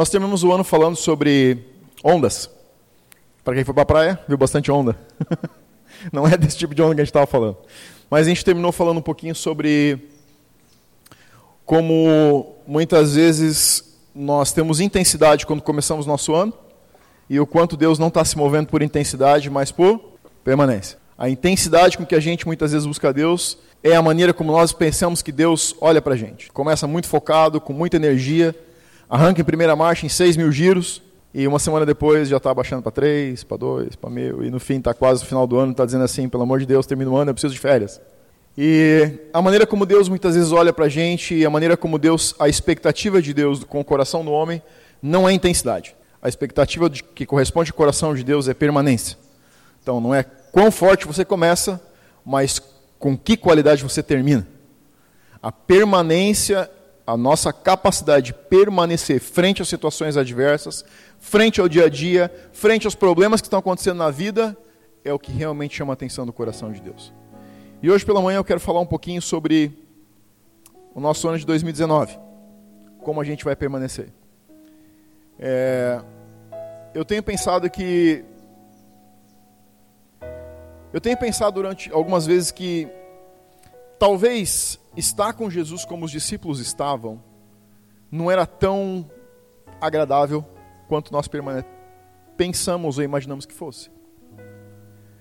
Nós terminamos o ano falando sobre ondas. Para quem foi para a praia, viu bastante onda. Não é desse tipo de onda que a gente estava falando. Mas a gente terminou falando um pouquinho sobre como muitas vezes nós temos intensidade quando começamos nosso ano e o quanto Deus não está se movendo por intensidade, mas por permanência. A intensidade com que a gente muitas vezes busca Deus é a maneira como nós pensamos que Deus olha para a gente. Começa muito focado, com muita energia, arranca em primeira marcha em 6 mil giros, e uma semana depois já está baixando para 3, para 2, para mil, e no fim está quase no final do ano, está dizendo assim, pelo amor de Deus, termina o ano, eu preciso de férias. E a maneira como Deus muitas vezes olha para a gente, e a maneira como Deus, a expectativa de Deus com o coração do homem, não é intensidade. A expectativa de, que corresponde ao coração de Deus é permanência. Então não é quão forte você começa, mas com que qualidade você termina. A permanência a nossa capacidade de permanecer frente às situações adversas, frente ao dia a dia, frente aos problemas que estão acontecendo na vida, é o que realmente chama a atenção do coração de Deus. E hoje pela manhã eu quero falar um pouquinho sobre o nosso ano de 2019, como a gente vai permanecer. É, eu tenho pensado que. Eu tenho pensado durante algumas vezes que talvez estar com Jesus como os discípulos estavam não era tão agradável quanto nós pensamos ou imaginamos que fosse.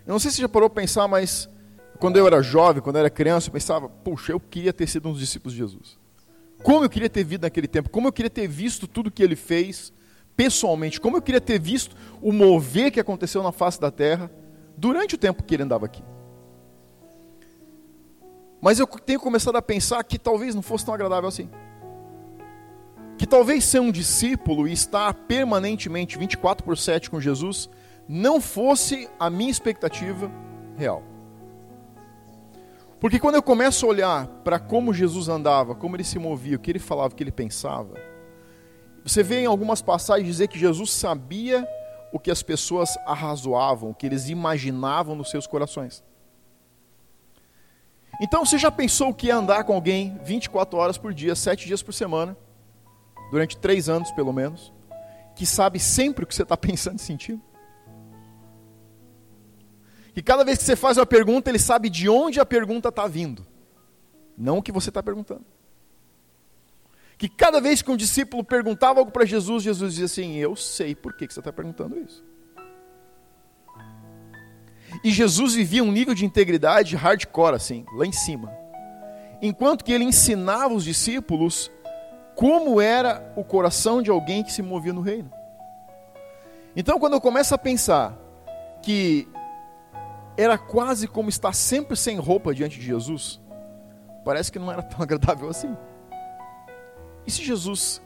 Eu não sei se já parou para pensar, mas quando eu era jovem, quando eu era criança, eu pensava, puxa, eu queria ter sido um dos discípulos de Jesus. Como eu queria ter vivido naquele tempo, como eu queria ter visto tudo que ele fez pessoalmente, como eu queria ter visto o mover que aconteceu na face da terra durante o tempo que ele andava aqui. Mas eu tenho começado a pensar que talvez não fosse tão agradável assim. Que talvez ser um discípulo e estar permanentemente 24 por 7 com Jesus não fosse a minha expectativa real. Porque quando eu começo a olhar para como Jesus andava, como ele se movia, o que ele falava, o que ele pensava, você vê em algumas passagens dizer que Jesus sabia o que as pessoas arrazoavam, o que eles imaginavam nos seus corações. Então você já pensou o que é andar com alguém 24 horas por dia, 7 dias por semana, durante 3 anos pelo menos, que sabe sempre o que você está pensando e sentindo? Que cada vez que você faz uma pergunta, ele sabe de onde a pergunta está vindo, não o que você está perguntando. Que cada vez que um discípulo perguntava algo para Jesus, Jesus dizia assim: Eu sei por que, que você está perguntando isso. E Jesus vivia um nível de integridade hardcore, assim, lá em cima. Enquanto que ele ensinava os discípulos como era o coração de alguém que se movia no reino. Então, quando eu começo a pensar que era quase como estar sempre sem roupa diante de Jesus, parece que não era tão agradável assim. E se Jesus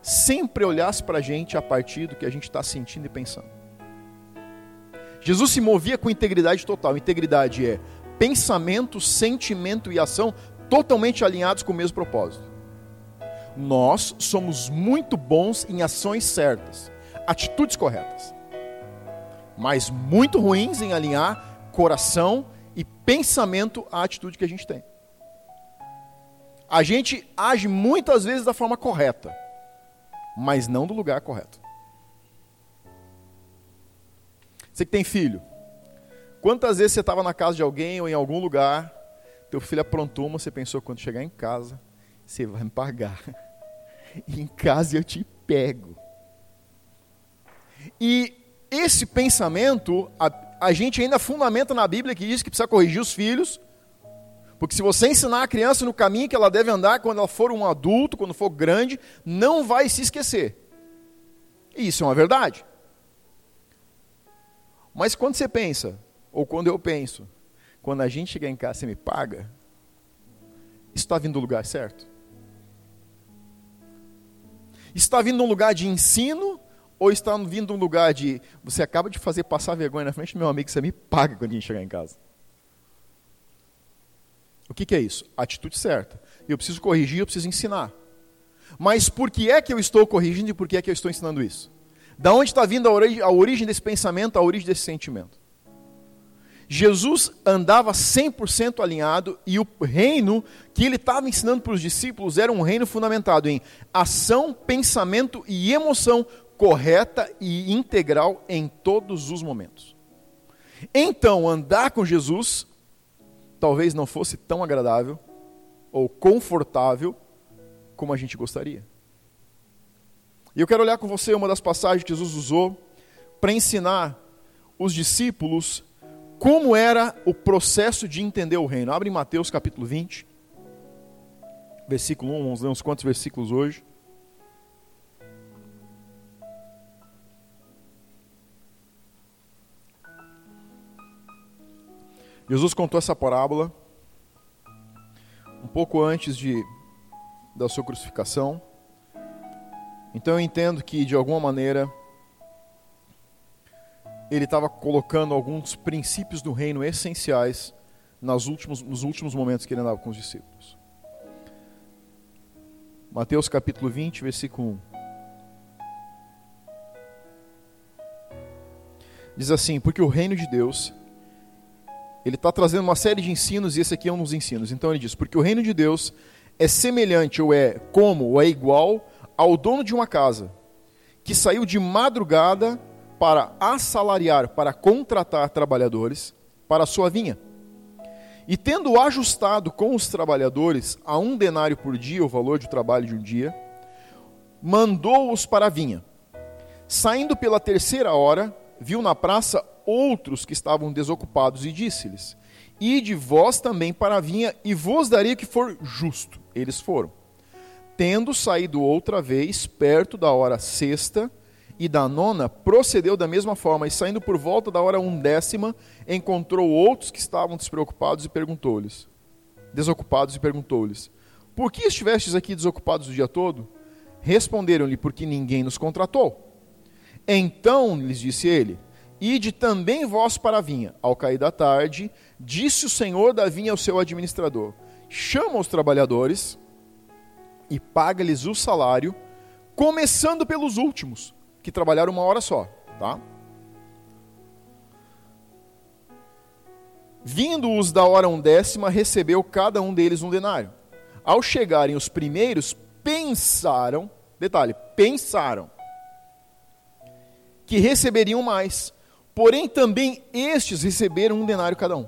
sempre olhasse para a gente a partir do que a gente está sentindo e pensando? Jesus se movia com integridade total. Integridade é pensamento, sentimento e ação totalmente alinhados com o mesmo propósito. Nós somos muito bons em ações certas, atitudes corretas, mas muito ruins em alinhar coração e pensamento à atitude que a gente tem. A gente age muitas vezes da forma correta, mas não do lugar correto. Você que tem filho, quantas vezes você estava na casa de alguém ou em algum lugar, teu filho aprontou uma, você pensou, quando chegar em casa, você vai me pagar. em casa eu te pego. E esse pensamento, a, a gente ainda fundamenta na Bíblia que diz que precisa corrigir os filhos, porque se você ensinar a criança no caminho que ela deve andar quando ela for um adulto, quando for grande, não vai se esquecer. E isso é uma verdade. Mas quando você pensa, ou quando eu penso, quando a gente chegar em casa, você me paga, está vindo do lugar certo? Está vindo de um lugar de ensino ou está vindo de um lugar de você acaba de fazer passar vergonha na frente do meu amigo, você me paga quando a gente chegar em casa? O que, que é isso? Atitude certa. Eu preciso corrigir, eu preciso ensinar. Mas por que é que eu estou corrigindo e por que é que eu estou ensinando isso? Da onde está vindo a origem, desse pensamento, a origem desse sentimento? Jesus andava 100% alinhado e o reino que ele estava ensinando para os discípulos era um reino fundamentado em ação, pensamento e emoção correta e integral em todos os momentos. Então, andar com Jesus talvez não fosse tão agradável ou confortável como a gente gostaria. E eu quero olhar com você uma das passagens que Jesus usou para ensinar os discípulos como era o processo de entender o reino. Abre em Mateus capítulo 20, versículo 1, vamos ler uns quantos versículos hoje. Jesus contou essa parábola um pouco antes de, da sua crucificação. Então eu entendo que, de alguma maneira, ele estava colocando alguns princípios do reino essenciais nas últimos, nos últimos momentos que ele andava com os discípulos. Mateus capítulo 20, versículo 1. Diz assim: Porque o reino de Deus, ele está trazendo uma série de ensinos, e esse aqui é um dos ensinos. Então ele diz: Porque o reino de Deus é semelhante, ou é como, ou é igual ao dono de uma casa, que saiu de madrugada para assalariar, para contratar trabalhadores para a sua vinha. E tendo ajustado com os trabalhadores a um denário por dia o valor de trabalho de um dia, mandou-os para a vinha. Saindo pela terceira hora, viu na praça outros que estavam desocupados e disse-lhes: Ide vós também para a vinha, e vos darei o que for justo. Eles foram. Tendo saído outra vez, perto da hora sexta, e da nona procedeu da mesma forma, e saindo por volta da hora undécima, encontrou outros que estavam despreocupados e perguntou-lhes, desocupados e perguntou-lhes: Por que estivestes aqui desocupados o dia todo? Responderam-lhe: Porque ninguém nos contratou. Então lhes disse ele: Ide também vós para a vinha. Ao cair da tarde, disse o senhor da vinha ao seu administrador: Chama os trabalhadores e paga-lhes o salário, começando pelos últimos que trabalharam uma hora só, tá? Vindo-os da hora undécima, recebeu cada um deles um denário. Ao chegarem os primeiros, pensaram, detalhe, pensaram, que receberiam mais. Porém, também estes receberam um denário cada um.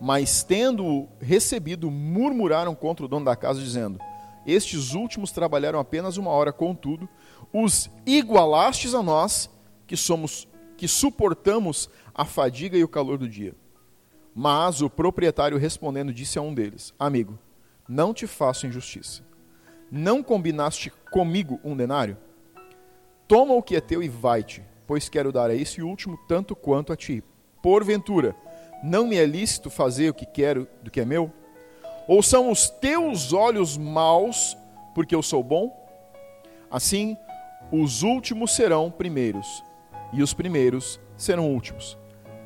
Mas, tendo recebido, murmuraram contra o dono da casa, dizendo: Estes últimos trabalharam apenas uma hora, contudo, os igualastes a nós, que somos que suportamos a fadiga e o calor do dia. Mas o proprietário respondendo disse a um deles: Amigo, não te faço injustiça. Não combinaste comigo um denário? Toma o que é teu e vai-te, pois quero dar a esse último tanto quanto a ti. Porventura, não me é lícito fazer o que quero do que é meu? Ou são os teus olhos maus, porque eu sou bom? Assim, os últimos serão primeiros, e os primeiros serão últimos.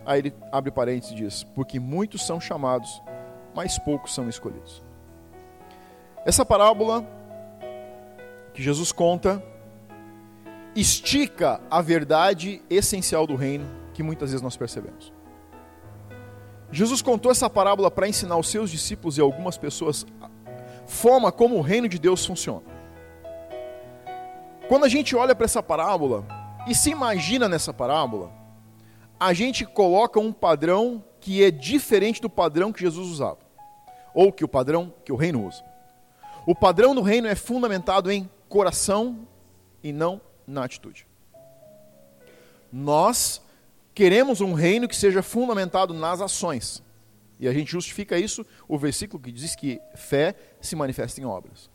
Aí ele abre parênteses e diz: Porque muitos são chamados, mas poucos são escolhidos. Essa parábola que Jesus conta estica a verdade essencial do reino que muitas vezes nós percebemos. Jesus contou essa parábola para ensinar aos seus discípulos e algumas pessoas forma como o reino de Deus funciona. Quando a gente olha para essa parábola e se imagina nessa parábola, a gente coloca um padrão que é diferente do padrão que Jesus usava, ou que o padrão que o reino usa. O padrão do reino é fundamentado em coração e não na atitude. Nós queremos um reino que seja fundamentado nas ações. E a gente justifica isso, o versículo que diz que fé se manifesta em obras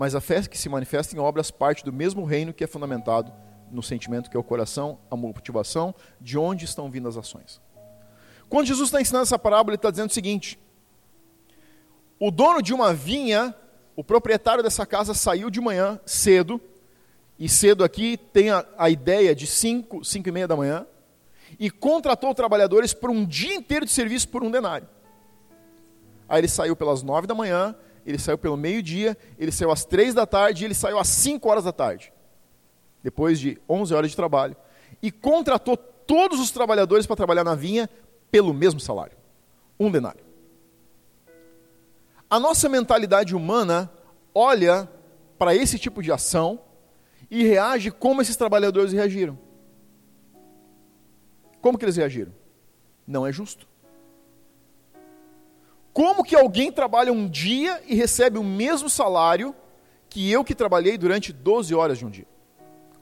mas a fé que se manifesta em obras parte do mesmo reino que é fundamentado no sentimento que é o coração, a motivação, de onde estão vindo as ações. Quando Jesus está ensinando essa parábola, ele está dizendo o seguinte: o dono de uma vinha, o proprietário dessa casa, saiu de manhã cedo, e cedo aqui tem a, a ideia de 5, 5 e meia da manhã, e contratou trabalhadores por um dia inteiro de serviço por um denário. Aí ele saiu pelas nove da manhã, ele saiu pelo meio-dia, ele saiu às três da tarde e ele saiu às cinco horas da tarde. Depois de onze horas de trabalho. E contratou todos os trabalhadores para trabalhar na vinha pelo mesmo salário. Um denário. A nossa mentalidade humana olha para esse tipo de ação e reage como esses trabalhadores reagiram. Como que eles reagiram? Não é justo. Como que alguém trabalha um dia e recebe o mesmo salário que eu que trabalhei durante 12 horas de um dia?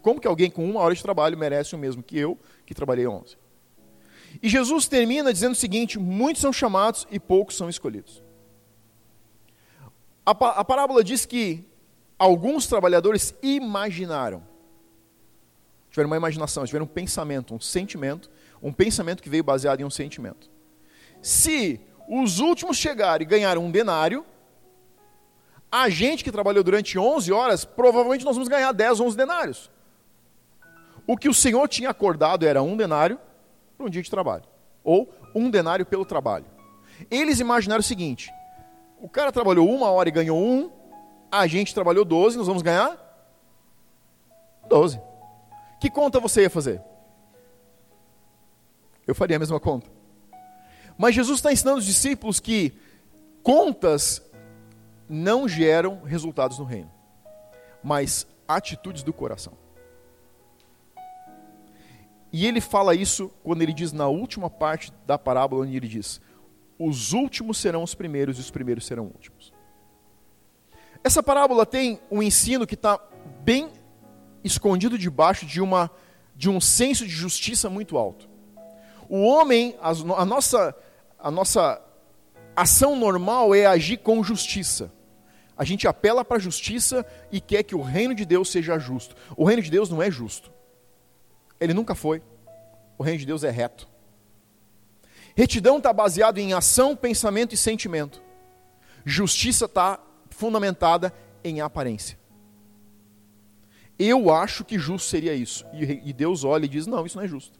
Como que alguém com uma hora de trabalho merece o mesmo que eu que trabalhei 11? E Jesus termina dizendo o seguinte: muitos são chamados e poucos são escolhidos. A, a parábola diz que alguns trabalhadores imaginaram, tiveram uma imaginação, tiveram um pensamento, um sentimento, um pensamento que veio baseado em um sentimento. Se os últimos chegarem e ganharam um denário, a gente que trabalhou durante 11 horas, provavelmente nós vamos ganhar 10, 11 denários. O que o Senhor tinha acordado era um denário para um dia de trabalho, ou um denário pelo trabalho. Eles imaginaram o seguinte: o cara trabalhou uma hora e ganhou um, a gente trabalhou 12, nós vamos ganhar 12. Que conta você ia fazer? Eu faria a mesma conta. Mas Jesus está ensinando os discípulos que contas não geram resultados no reino, mas atitudes do coração. E ele fala isso quando ele diz na última parte da parábola, onde ele diz: Os últimos serão os primeiros e os primeiros serão últimos. Essa parábola tem um ensino que está bem escondido debaixo de, uma, de um senso de justiça muito alto. O homem, a, nossa, a nossa ação normal é agir com justiça. A gente apela para a justiça e quer que o reino de Deus seja justo. O reino de Deus não é justo. Ele nunca foi. O reino de Deus é reto. Retidão está baseado em ação, pensamento e sentimento. Justiça está fundamentada em aparência. Eu acho que justo seria isso. E Deus olha e diz: não, isso não é justo.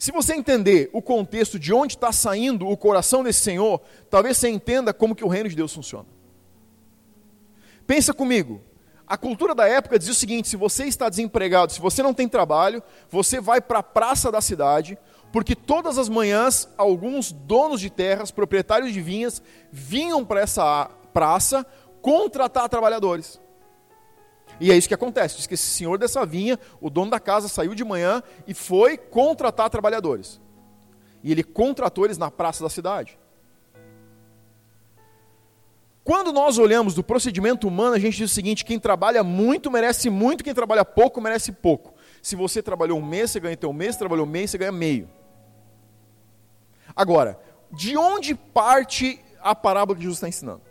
Se você entender o contexto de onde está saindo o coração desse Senhor, talvez você entenda como que o reino de Deus funciona. Pensa comigo, a cultura da época dizia o seguinte: se você está desempregado, se você não tem trabalho, você vai para a praça da cidade, porque todas as manhãs alguns donos de terras, proprietários de vinhas, vinham para essa praça contratar trabalhadores. E é isso que acontece. Diz que esse senhor dessa vinha, o dono da casa, saiu de manhã e foi contratar trabalhadores. E ele contratou eles na praça da cidade. Quando nós olhamos do procedimento humano, a gente diz o seguinte: quem trabalha muito merece muito, quem trabalha pouco merece pouco. Se você trabalhou um mês, você ganha teu mês, trabalhou um mês, você ganha meio. Agora, de onde parte a parábola que Jesus está ensinando?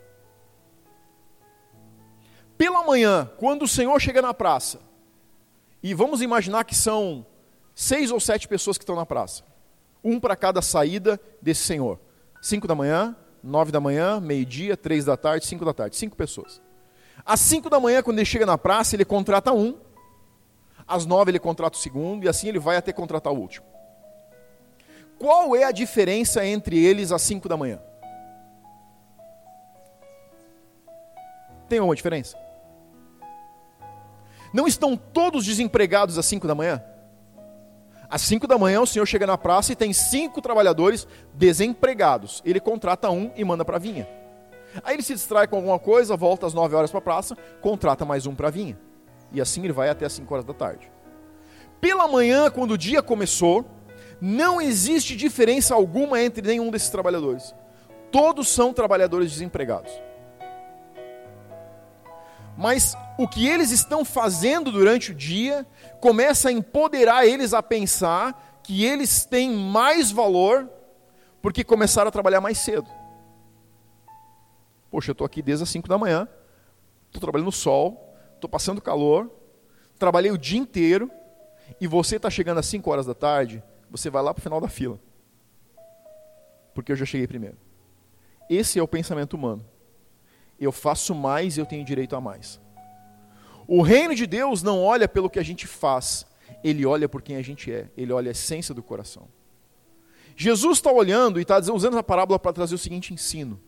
Pela manhã, quando o Senhor chega na praça, e vamos imaginar que são seis ou sete pessoas que estão na praça, um para cada saída desse Senhor. Cinco da manhã, nove da manhã, meio-dia, três da tarde, cinco da tarde, cinco pessoas. Às cinco da manhã, quando ele chega na praça, ele contrata um. Às nove ele contrata o segundo, e assim ele vai até contratar o último. Qual é a diferença entre eles às cinco da manhã? Tem alguma diferença? Não estão todos desempregados às cinco da manhã? Às 5 da manhã, o senhor chega na praça e tem cinco trabalhadores desempregados. Ele contrata um e manda para a vinha. Aí ele se distrai com alguma coisa, volta às 9 horas para a praça, contrata mais um para a vinha. E assim ele vai até às 5 horas da tarde. Pela manhã, quando o dia começou, não existe diferença alguma entre nenhum desses trabalhadores. Todos são trabalhadores desempregados. Mas o que eles estão fazendo durante o dia começa a empoderar eles a pensar que eles têm mais valor porque começaram a trabalhar mais cedo. Poxa, eu estou aqui desde as 5 da manhã, estou trabalhando no sol, estou passando calor, trabalhei o dia inteiro, e você está chegando às 5 horas da tarde, você vai lá para o final da fila. Porque eu já cheguei primeiro. Esse é o pensamento humano. Eu faço mais e eu tenho direito a mais. O reino de Deus não olha pelo que a gente faz, ele olha por quem a gente é, ele olha a essência do coração. Jesus está olhando e está usando essa parábola para trazer o seguinte ensino: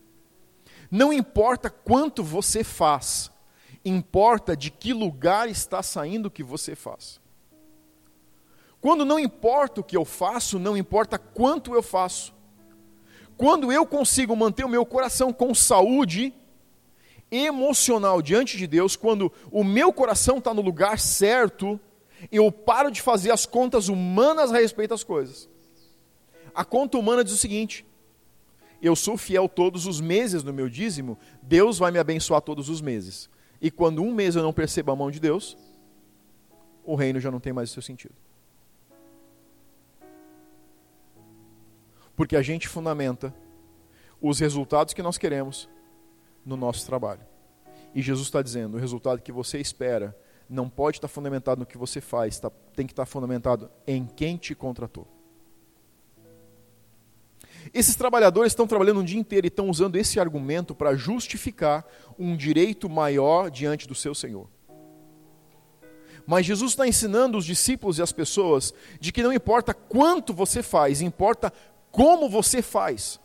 não importa quanto você faz, importa de que lugar está saindo o que você faz. Quando não importa o que eu faço, não importa quanto eu faço. Quando eu consigo manter o meu coração com saúde emocional diante de Deus, quando o meu coração está no lugar certo, eu paro de fazer as contas humanas a respeito das coisas. A conta humana diz o seguinte: eu sou fiel todos os meses no meu dízimo, Deus vai me abençoar todos os meses. E quando um mês eu não percebo a mão de Deus, o reino já não tem mais o seu sentido. Porque a gente fundamenta os resultados que nós queremos no nosso trabalho. E Jesus está dizendo: o resultado que você espera não pode estar fundamentado no que você faz, tá, tem que estar fundamentado em quem te contratou. Esses trabalhadores estão trabalhando um dia inteiro e estão usando esse argumento para justificar um direito maior diante do seu Senhor. Mas Jesus está ensinando os discípulos e as pessoas de que não importa quanto você faz, importa como você faz.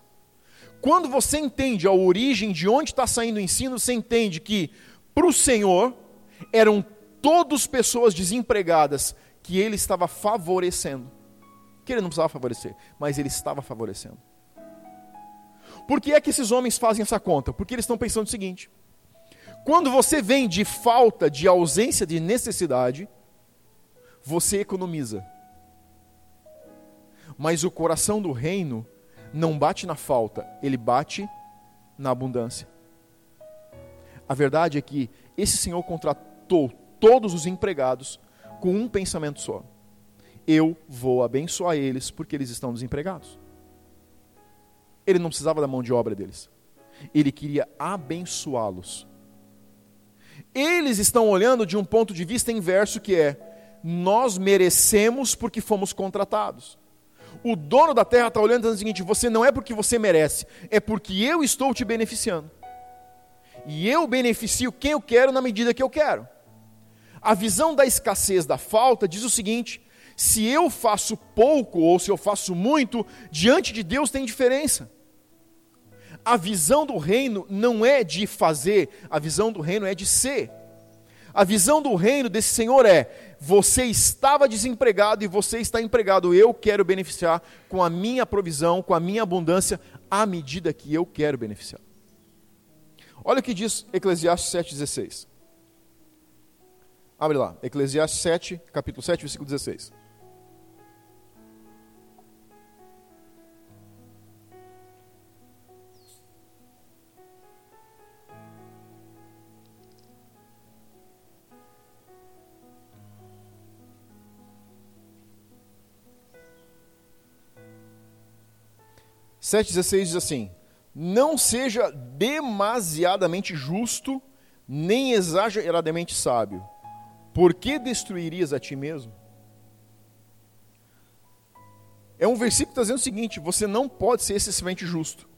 Quando você entende a origem de onde está saindo o ensino, você entende que para o Senhor eram todos pessoas desempregadas que ele estava favorecendo. Que ele não precisava favorecer, mas ele estava favorecendo. Por que é que esses homens fazem essa conta? Porque eles estão pensando o seguinte: quando você vem de falta, de ausência de necessidade, você economiza. Mas o coração do reino não bate na falta, ele bate na abundância. A verdade é que esse Senhor contratou todos os empregados com um pensamento só: eu vou abençoar eles porque eles estão desempregados. Ele não precisava da mão de obra deles, ele queria abençoá-los. Eles estão olhando de um ponto de vista inverso que é: nós merecemos porque fomos contratados. O dono da terra está olhando e dizendo o seguinte: você não é porque você merece, é porque eu estou te beneficiando. E eu beneficio quem eu quero na medida que eu quero. A visão da escassez, da falta, diz o seguinte: se eu faço pouco ou se eu faço muito, diante de Deus tem diferença. A visão do reino não é de fazer, a visão do reino é de ser. A visão do reino desse Senhor é: você estava desempregado e você está empregado, eu quero beneficiar com a minha provisão, com a minha abundância, à medida que eu quero beneficiar. Olha o que diz Eclesiastes 7,16. Abre lá, Eclesiastes 7, capítulo 7, versículo 16. Sete diz assim: Não seja demasiadamente justo, nem exageradamente sábio por que destruirias a ti mesmo? É um versículo que está dizendo o seguinte: você não pode ser excessivamente justo.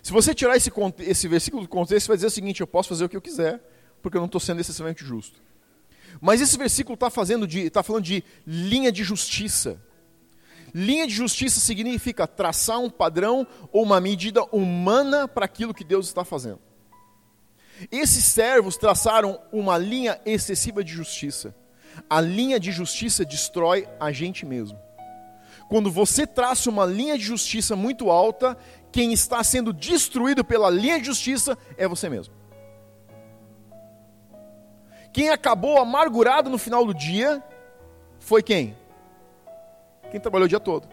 Se você tirar esse, esse versículo do contexto, você vai dizer o seguinte: eu posso fazer o que eu quiser, porque eu não estou sendo excessivamente justo. Mas esse versículo está tá falando de linha de justiça. Linha de justiça significa traçar um padrão ou uma medida humana para aquilo que Deus está fazendo. Esses servos traçaram uma linha excessiva de justiça. A linha de justiça destrói a gente mesmo. Quando você traça uma linha de justiça muito alta, quem está sendo destruído pela linha de justiça é você mesmo. Quem acabou amargurado no final do dia foi quem? Quem trabalhou o dia todo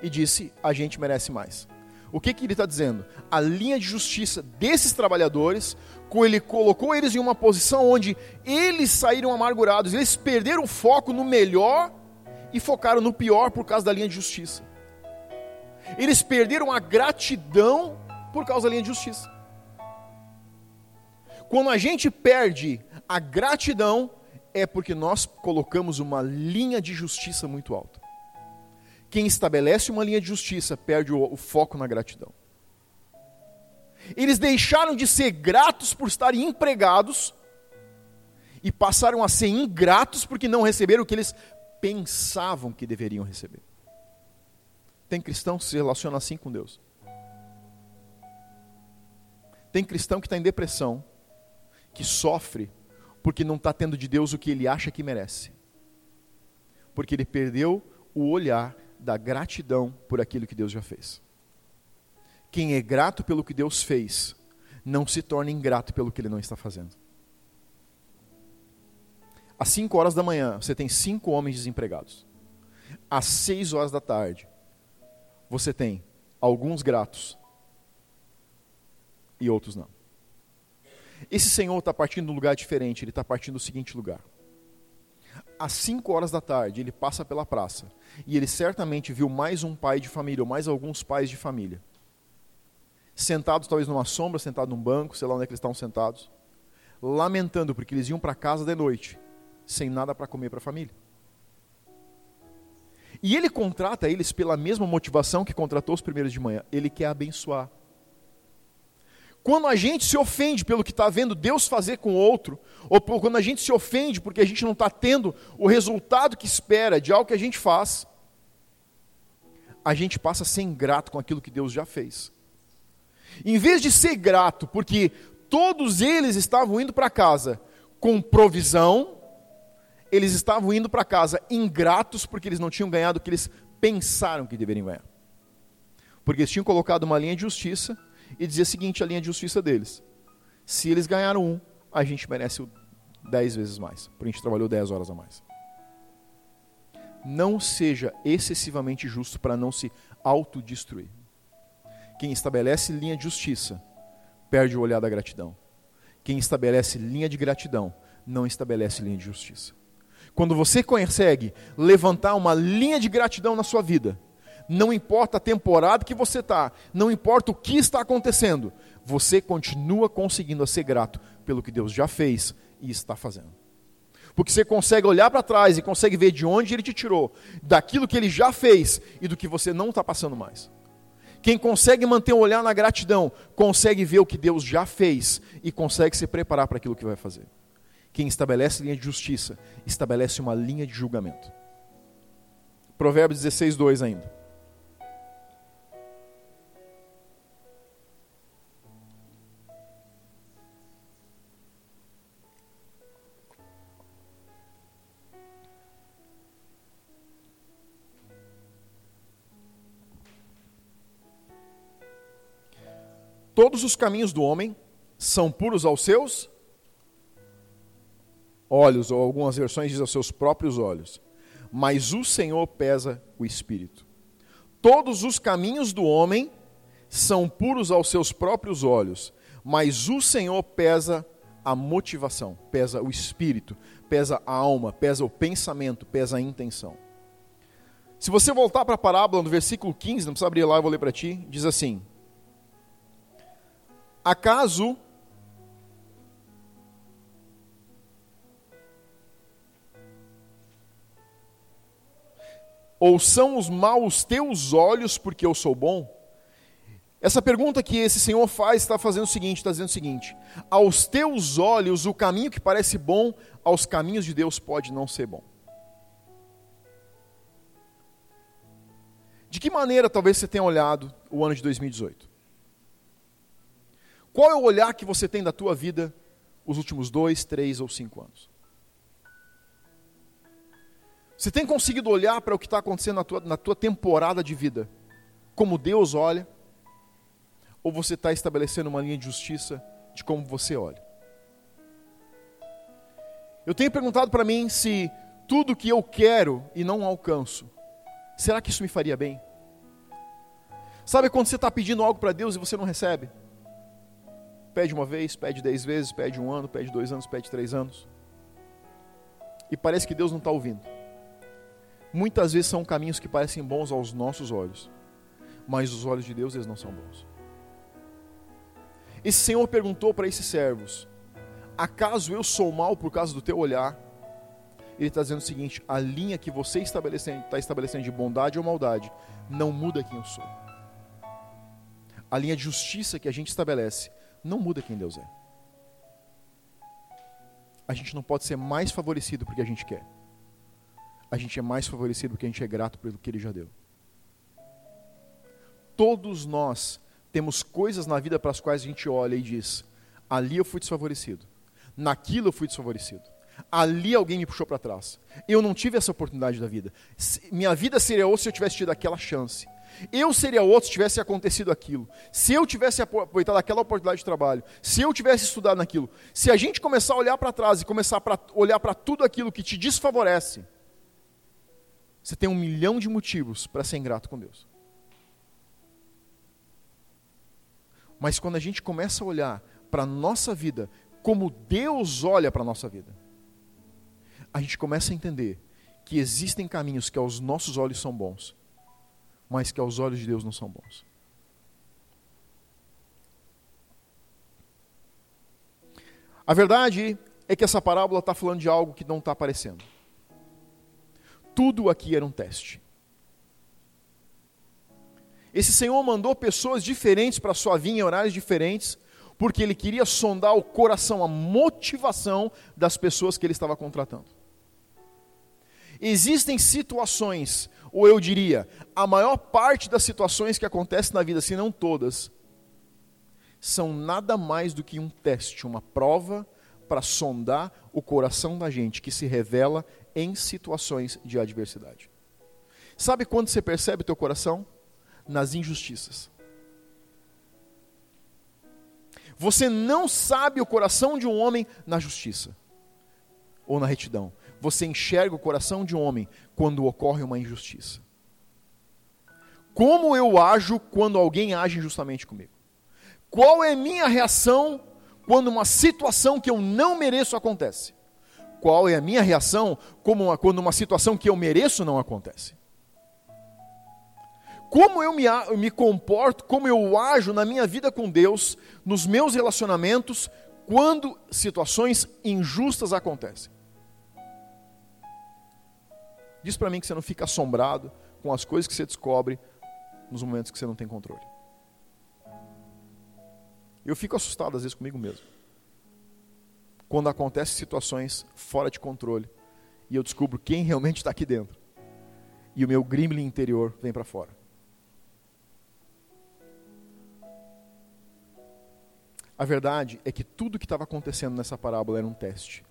e disse: a gente merece mais. O que, que ele está dizendo? A linha de justiça desses trabalhadores, ele colocou eles em uma posição onde eles saíram amargurados, eles perderam o foco no melhor e focaram no pior por causa da linha de justiça. Eles perderam a gratidão por causa da linha de justiça. Quando a gente perde a gratidão, é porque nós colocamos uma linha de justiça muito alta. Quem estabelece uma linha de justiça perde o, o foco na gratidão. Eles deixaram de ser gratos por estarem empregados e passaram a ser ingratos porque não receberam o que eles pensavam que deveriam receber. Tem cristão que se relaciona assim com Deus. Tem cristão que está em depressão, que sofre porque não está tendo de Deus o que ele acha que merece. Porque ele perdeu o olhar da gratidão por aquilo que Deus já fez. Quem é grato pelo que Deus fez, não se torna ingrato pelo que ele não está fazendo. Às 5 horas da manhã, você tem cinco homens desempregados. Às 6 horas da tarde, você tem alguns gratos e outros não. Esse Senhor está partindo de um lugar diferente, ele está partindo do seguinte lugar. Às 5 horas da tarde, ele passa pela praça e ele certamente viu mais um pai de família, ou mais alguns pais de família, sentados talvez numa sombra, sentados num banco, sei lá onde é que eles estavam sentados, lamentando porque eles iam para casa de noite, sem nada para comer para a família. E ele contrata eles pela mesma motivação que contratou os primeiros de manhã. Ele quer abençoar. Quando a gente se ofende pelo que está vendo Deus fazer com outro, ou quando a gente se ofende porque a gente não está tendo o resultado que espera de algo que a gente faz, a gente passa a ser ingrato com aquilo que Deus já fez. Em vez de ser grato, porque todos eles estavam indo para casa com provisão, eles estavam indo para casa ingratos porque eles não tinham ganhado o que eles pensaram que deveriam ganhar. Porque eles tinham colocado uma linha de justiça e dizia o seguinte: a linha de justiça deles. Se eles ganharam um, a gente merece dez vezes mais, porque a gente trabalhou dez horas a mais. Não seja excessivamente justo para não se autodestruir. Quem estabelece linha de justiça perde o olhar da gratidão. Quem estabelece linha de gratidão não estabelece linha de justiça. Quando você consegue levantar uma linha de gratidão na sua vida, não importa a temporada que você está, não importa o que está acontecendo, você continua conseguindo ser grato pelo que Deus já fez e está fazendo. Porque você consegue olhar para trás e consegue ver de onde Ele te tirou, daquilo que Ele já fez e do que você não está passando mais. Quem consegue manter o olhar na gratidão, consegue ver o que Deus já fez e consegue se preparar para aquilo que vai fazer. Quem estabelece linha de justiça, estabelece uma linha de julgamento. Provérbios 16, 2 ainda. Todos os caminhos do homem são puros aos seus olhos, ou algumas versões dizem aos seus próprios olhos. Mas o Senhor pesa o espírito. Todos os caminhos do homem são puros aos seus próprios olhos, mas o Senhor pesa a motivação, pesa o espírito, pesa a alma, pesa o pensamento, pesa a intenção. Se você voltar para a parábola no versículo 15, não precisa abrir lá, eu vou ler para ti, diz assim: Acaso Ou são os maus teus olhos porque eu sou bom? Essa pergunta que esse Senhor faz está fazendo o seguinte, está dizendo o seguinte: aos teus olhos o caminho que parece bom, aos caminhos de Deus pode não ser bom. De que maneira talvez você tenha olhado o ano de 2018? Qual é o olhar que você tem da tua vida os últimos dois, três ou cinco anos? Você tem conseguido olhar para o que está acontecendo na tua, na tua temporada de vida como Deus olha? Ou você está estabelecendo uma linha de justiça de como você olha? Eu tenho perguntado para mim se tudo que eu quero e não alcanço, será que isso me faria bem? Sabe quando você está pedindo algo para Deus e você não recebe? Pede uma vez, pede dez vezes, pede um ano, pede dois anos, pede três anos. E parece que Deus não está ouvindo muitas vezes são caminhos que parecem bons aos nossos olhos, mas os olhos de Deus eles não são bons. Esse Senhor perguntou para esses servos: Acaso eu sou mal por causa do teu olhar? Ele está dizendo o seguinte: a linha que você está estabelecendo, está estabelecendo de bondade ou maldade não muda quem eu sou. A linha de justiça que a gente estabelece não muda quem Deus é. A gente não pode ser mais favorecido porque a gente quer a gente é mais favorecido porque a gente é grato pelo que Ele já deu. Todos nós temos coisas na vida para as quais a gente olha e diz: ali eu fui desfavorecido, naquilo eu fui desfavorecido, Ali alguém me puxou para trás. Eu não tive essa oportunidade da vida. Minha vida seria outra se eu tivesse tido aquela chance. Eu seria outro se tivesse acontecido aquilo. Se eu tivesse aproveitado aquela oportunidade de trabalho. Se eu tivesse estudado naquilo. Se a gente começar a olhar para trás e começar a olhar para tudo aquilo que te desfavorece, você tem um milhão de motivos para ser ingrato com Deus. Mas quando a gente começa a olhar para a nossa vida como Deus olha para a nossa vida, a gente começa a entender que existem caminhos que aos nossos olhos são bons, mas que aos olhos de Deus não são bons. A verdade é que essa parábola está falando de algo que não está aparecendo. Tudo aqui era um teste. Esse Senhor mandou pessoas diferentes para sua vinha em horários diferentes, porque ele queria sondar o coração, a motivação das pessoas que ele estava contratando. Existem situações, ou eu diria, a maior parte das situações que acontecem na vida, se não todas, são nada mais do que um teste, uma prova para sondar o coração da gente que se revela em situações de adversidade. Sabe quando você percebe teu coração? Nas injustiças. Você não sabe o coração de um homem na justiça ou na retidão você enxerga o coração de um homem quando ocorre uma injustiça? Como eu ajo quando alguém age injustamente comigo? Qual é a minha reação quando uma situação que eu não mereço acontece? Qual é a minha reação uma, quando uma situação que eu mereço não acontece? Como eu me, eu me comporto, como eu ajo na minha vida com Deus, nos meus relacionamentos, quando situações injustas acontecem? Diz para mim que você não fica assombrado com as coisas que você descobre nos momentos que você não tem controle. Eu fico assustado às vezes comigo mesmo. Quando acontecem situações fora de controle e eu descubro quem realmente está aqui dentro. E o meu gremlin interior vem para fora. A verdade é que tudo que estava acontecendo nessa parábola era um teste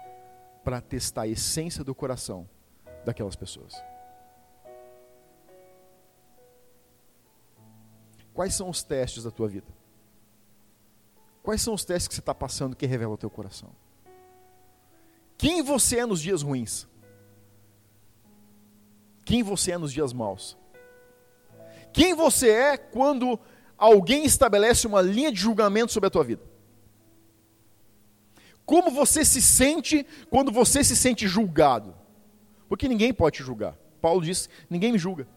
para testar a essência do coração daquelas pessoas. Quais são os testes da tua vida? Quais são os testes que você está passando que revela o teu coração? Quem você é nos dias ruins? Quem você é nos dias maus? Quem você é quando alguém estabelece uma linha de julgamento sobre a tua vida? Como você se sente quando você se sente julgado? Porque ninguém pode te julgar. Paulo diz: ninguém me julga.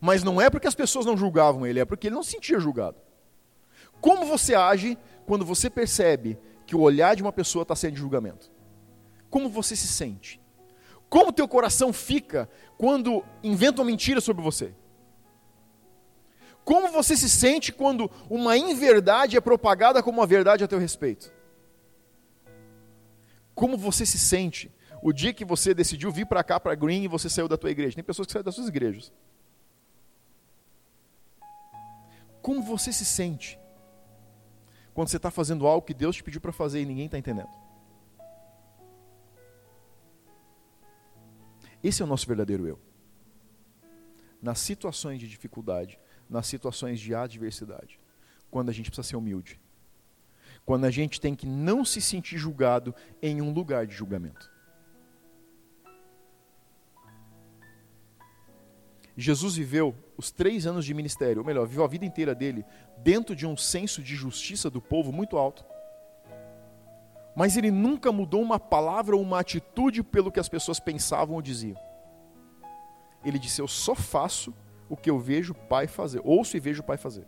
Mas não é porque as pessoas não julgavam ele, é porque ele não se sentia julgado. Como você age quando você percebe que o olhar de uma pessoa está sendo de julgamento? Como você se sente? Como teu coração fica quando inventam mentira sobre você? Como você se sente quando uma inverdade é propagada como uma verdade a teu respeito? Como você se sente o dia que você decidiu vir para cá, para Green, e você saiu da tua igreja. Tem pessoas que saem das suas igrejas. Como você se sente quando você está fazendo algo que Deus te pediu para fazer e ninguém está entendendo? Esse é o nosso verdadeiro eu. Nas situações de dificuldade, nas situações de adversidade, quando a gente precisa ser humilde, quando a gente tem que não se sentir julgado em um lugar de julgamento. Jesus viveu os três anos de ministério, ou melhor, viveu a vida inteira dele dentro de um senso de justiça do povo muito alto. Mas ele nunca mudou uma palavra ou uma atitude pelo que as pessoas pensavam ou diziam. Ele disse: Eu só faço o que eu vejo o Pai fazer, ouço e vejo o Pai fazer.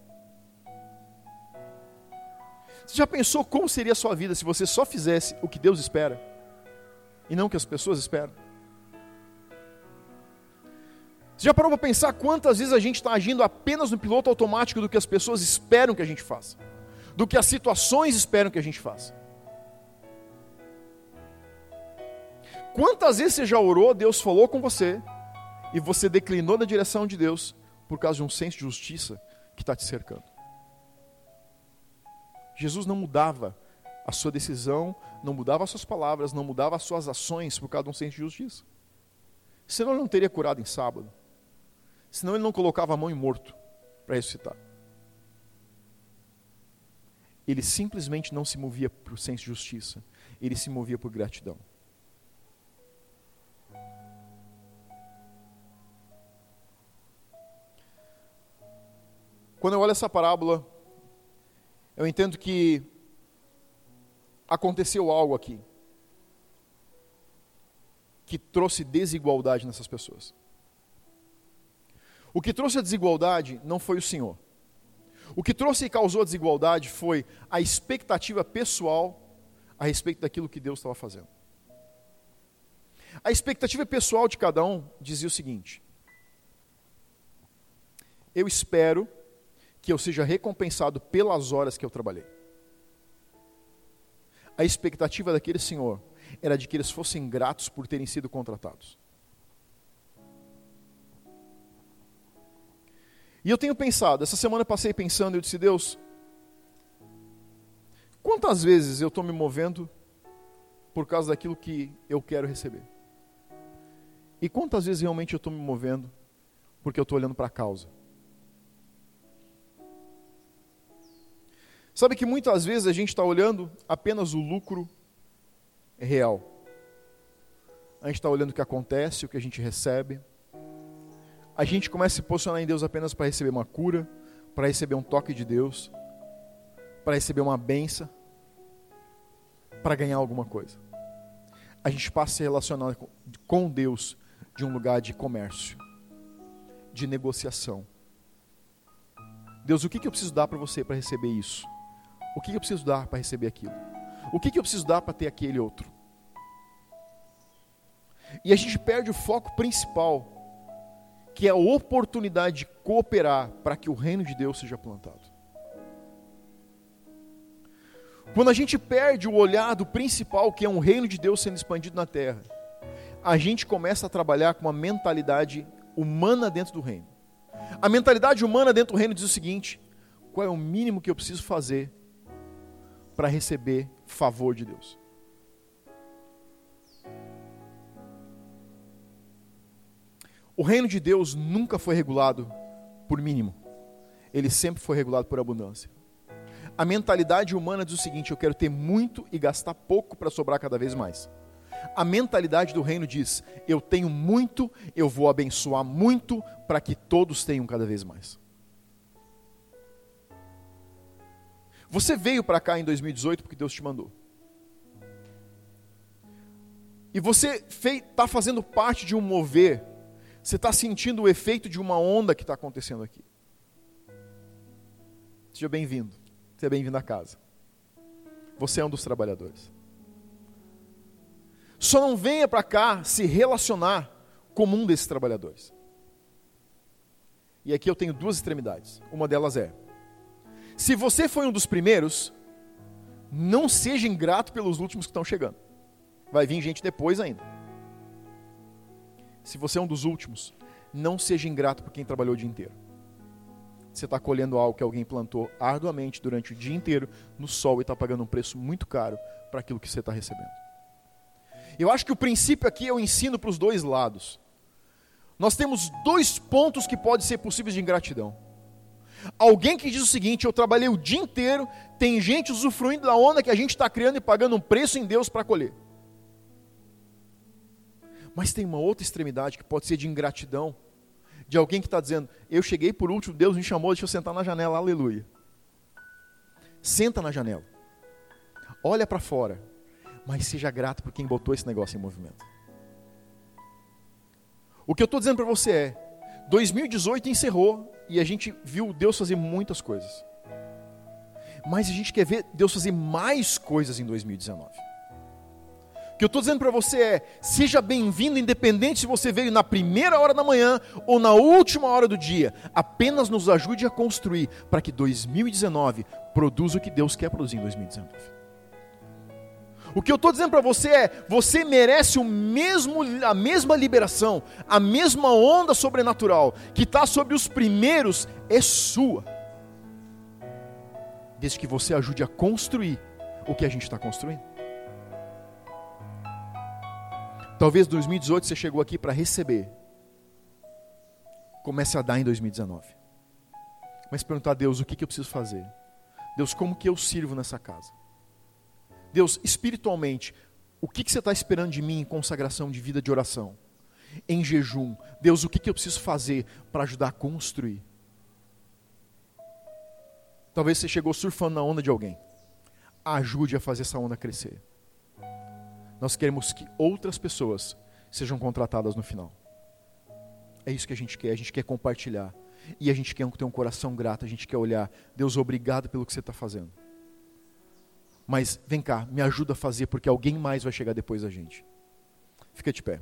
Você já pensou como seria a sua vida se você só fizesse o que Deus espera e não o que as pessoas esperam? Você já parou para pensar quantas vezes a gente está agindo apenas no piloto automático do que as pessoas esperam que a gente faça? Do que as situações esperam que a gente faça? Quantas vezes você já orou, Deus falou com você, e você declinou da direção de Deus por causa de um senso de justiça que está te cercando? Jesus não mudava a sua decisão, não mudava as suas palavras, não mudava as suas ações por causa de um senso de justiça. Senão ele não teria curado em sábado. Senão ele não colocava a mão em morto para ressuscitar. Ele simplesmente não se movia por senso de justiça, ele se movia por gratidão. Quando eu olho essa parábola, eu entendo que aconteceu algo aqui que trouxe desigualdade nessas pessoas. O que trouxe a desigualdade não foi o Senhor. O que trouxe e causou a desigualdade foi a expectativa pessoal a respeito daquilo que Deus estava fazendo. A expectativa pessoal de cada um dizia o seguinte: Eu espero que eu seja recompensado pelas horas que eu trabalhei. A expectativa daquele senhor era de que eles fossem gratos por terem sido contratados. E eu tenho pensado, essa semana eu passei pensando, eu disse, Deus, quantas vezes eu estou me movendo por causa daquilo que eu quero receber? E quantas vezes realmente eu estou me movendo porque eu estou olhando para a causa? Sabe que muitas vezes a gente está olhando apenas o lucro real. A gente está olhando o que acontece, o que a gente recebe. A gente começa a se posicionar em Deus apenas para receber uma cura, para receber um toque de Deus, para receber uma benção, para ganhar alguma coisa. A gente passa a se relacionar com Deus de um lugar de comércio, de negociação. Deus, o que eu preciso dar para você para receber isso? O que eu preciso dar para receber aquilo? O que eu preciso dar para ter aquele outro? E a gente perde o foco principal, que é a oportunidade de cooperar para que o reino de Deus seja plantado. Quando a gente perde o olhar do principal, que é um reino de Deus sendo expandido na terra, a gente começa a trabalhar com uma mentalidade humana dentro do reino. A mentalidade humana dentro do reino diz o seguinte: qual é o mínimo que eu preciso fazer para receber favor de Deus. O reino de Deus nunca foi regulado por mínimo, ele sempre foi regulado por abundância. A mentalidade humana diz o seguinte: eu quero ter muito e gastar pouco para sobrar cada vez mais. A mentalidade do reino diz: eu tenho muito, eu vou abençoar muito para que todos tenham cada vez mais. Você veio para cá em 2018 porque Deus te mandou. E você está fazendo parte de um mover. Você está sentindo o efeito de uma onda que está acontecendo aqui. Seja bem-vindo. Seja bem-vindo à casa. Você é um dos trabalhadores. Só não venha para cá se relacionar como um desses trabalhadores. E aqui eu tenho duas extremidades. Uma delas é se você foi um dos primeiros, não seja ingrato pelos últimos que estão chegando. Vai vir gente depois ainda. Se você é um dos últimos, não seja ingrato por quem trabalhou o dia inteiro. Você está colhendo algo que alguém plantou arduamente durante o dia inteiro no sol e está pagando um preço muito caro para aquilo que você está recebendo. Eu acho que o princípio aqui eu ensino para os dois lados. Nós temos dois pontos que podem ser possíveis de ingratidão. Alguém que diz o seguinte: eu trabalhei o dia inteiro, tem gente usufruindo da onda que a gente está criando e pagando um preço em Deus para colher. Mas tem uma outra extremidade que pode ser de ingratidão, de alguém que está dizendo: eu cheguei por último, Deus me chamou, deixa eu sentar na janela, aleluia. Senta na janela, olha para fora, mas seja grato por quem botou esse negócio em movimento. O que eu estou dizendo para você é: 2018 encerrou, e a gente viu Deus fazer muitas coisas. Mas a gente quer ver Deus fazer mais coisas em 2019. Que eu estou dizendo para você é: seja bem-vindo, independente se você veio na primeira hora da manhã ou na última hora do dia. Apenas nos ajude a construir para que 2019 produza o que Deus quer produzir em 2019. O que eu estou dizendo para você é: você merece o mesmo, a mesma liberação, a mesma onda sobrenatural que está sobre os primeiros é sua. Desde que você ajude a construir o que a gente está construindo. Talvez 2018 você chegou aqui para receber. Comece a dar em 2019. Mas perguntar a Deus o que, que eu preciso fazer. Deus, como que eu sirvo nessa casa? Deus, espiritualmente, o que, que você está esperando de mim em consagração de vida de oração? Em jejum. Deus, o que, que eu preciso fazer para ajudar a construir? Talvez você chegou surfando na onda de alguém. Ajude a fazer essa onda crescer. Nós queremos que outras pessoas sejam contratadas no final. É isso que a gente quer, a gente quer compartilhar. E a gente quer ter um coração grato, a gente quer olhar, Deus, obrigado pelo que você está fazendo. Mas vem cá, me ajuda a fazer, porque alguém mais vai chegar depois da gente. Fica de pé.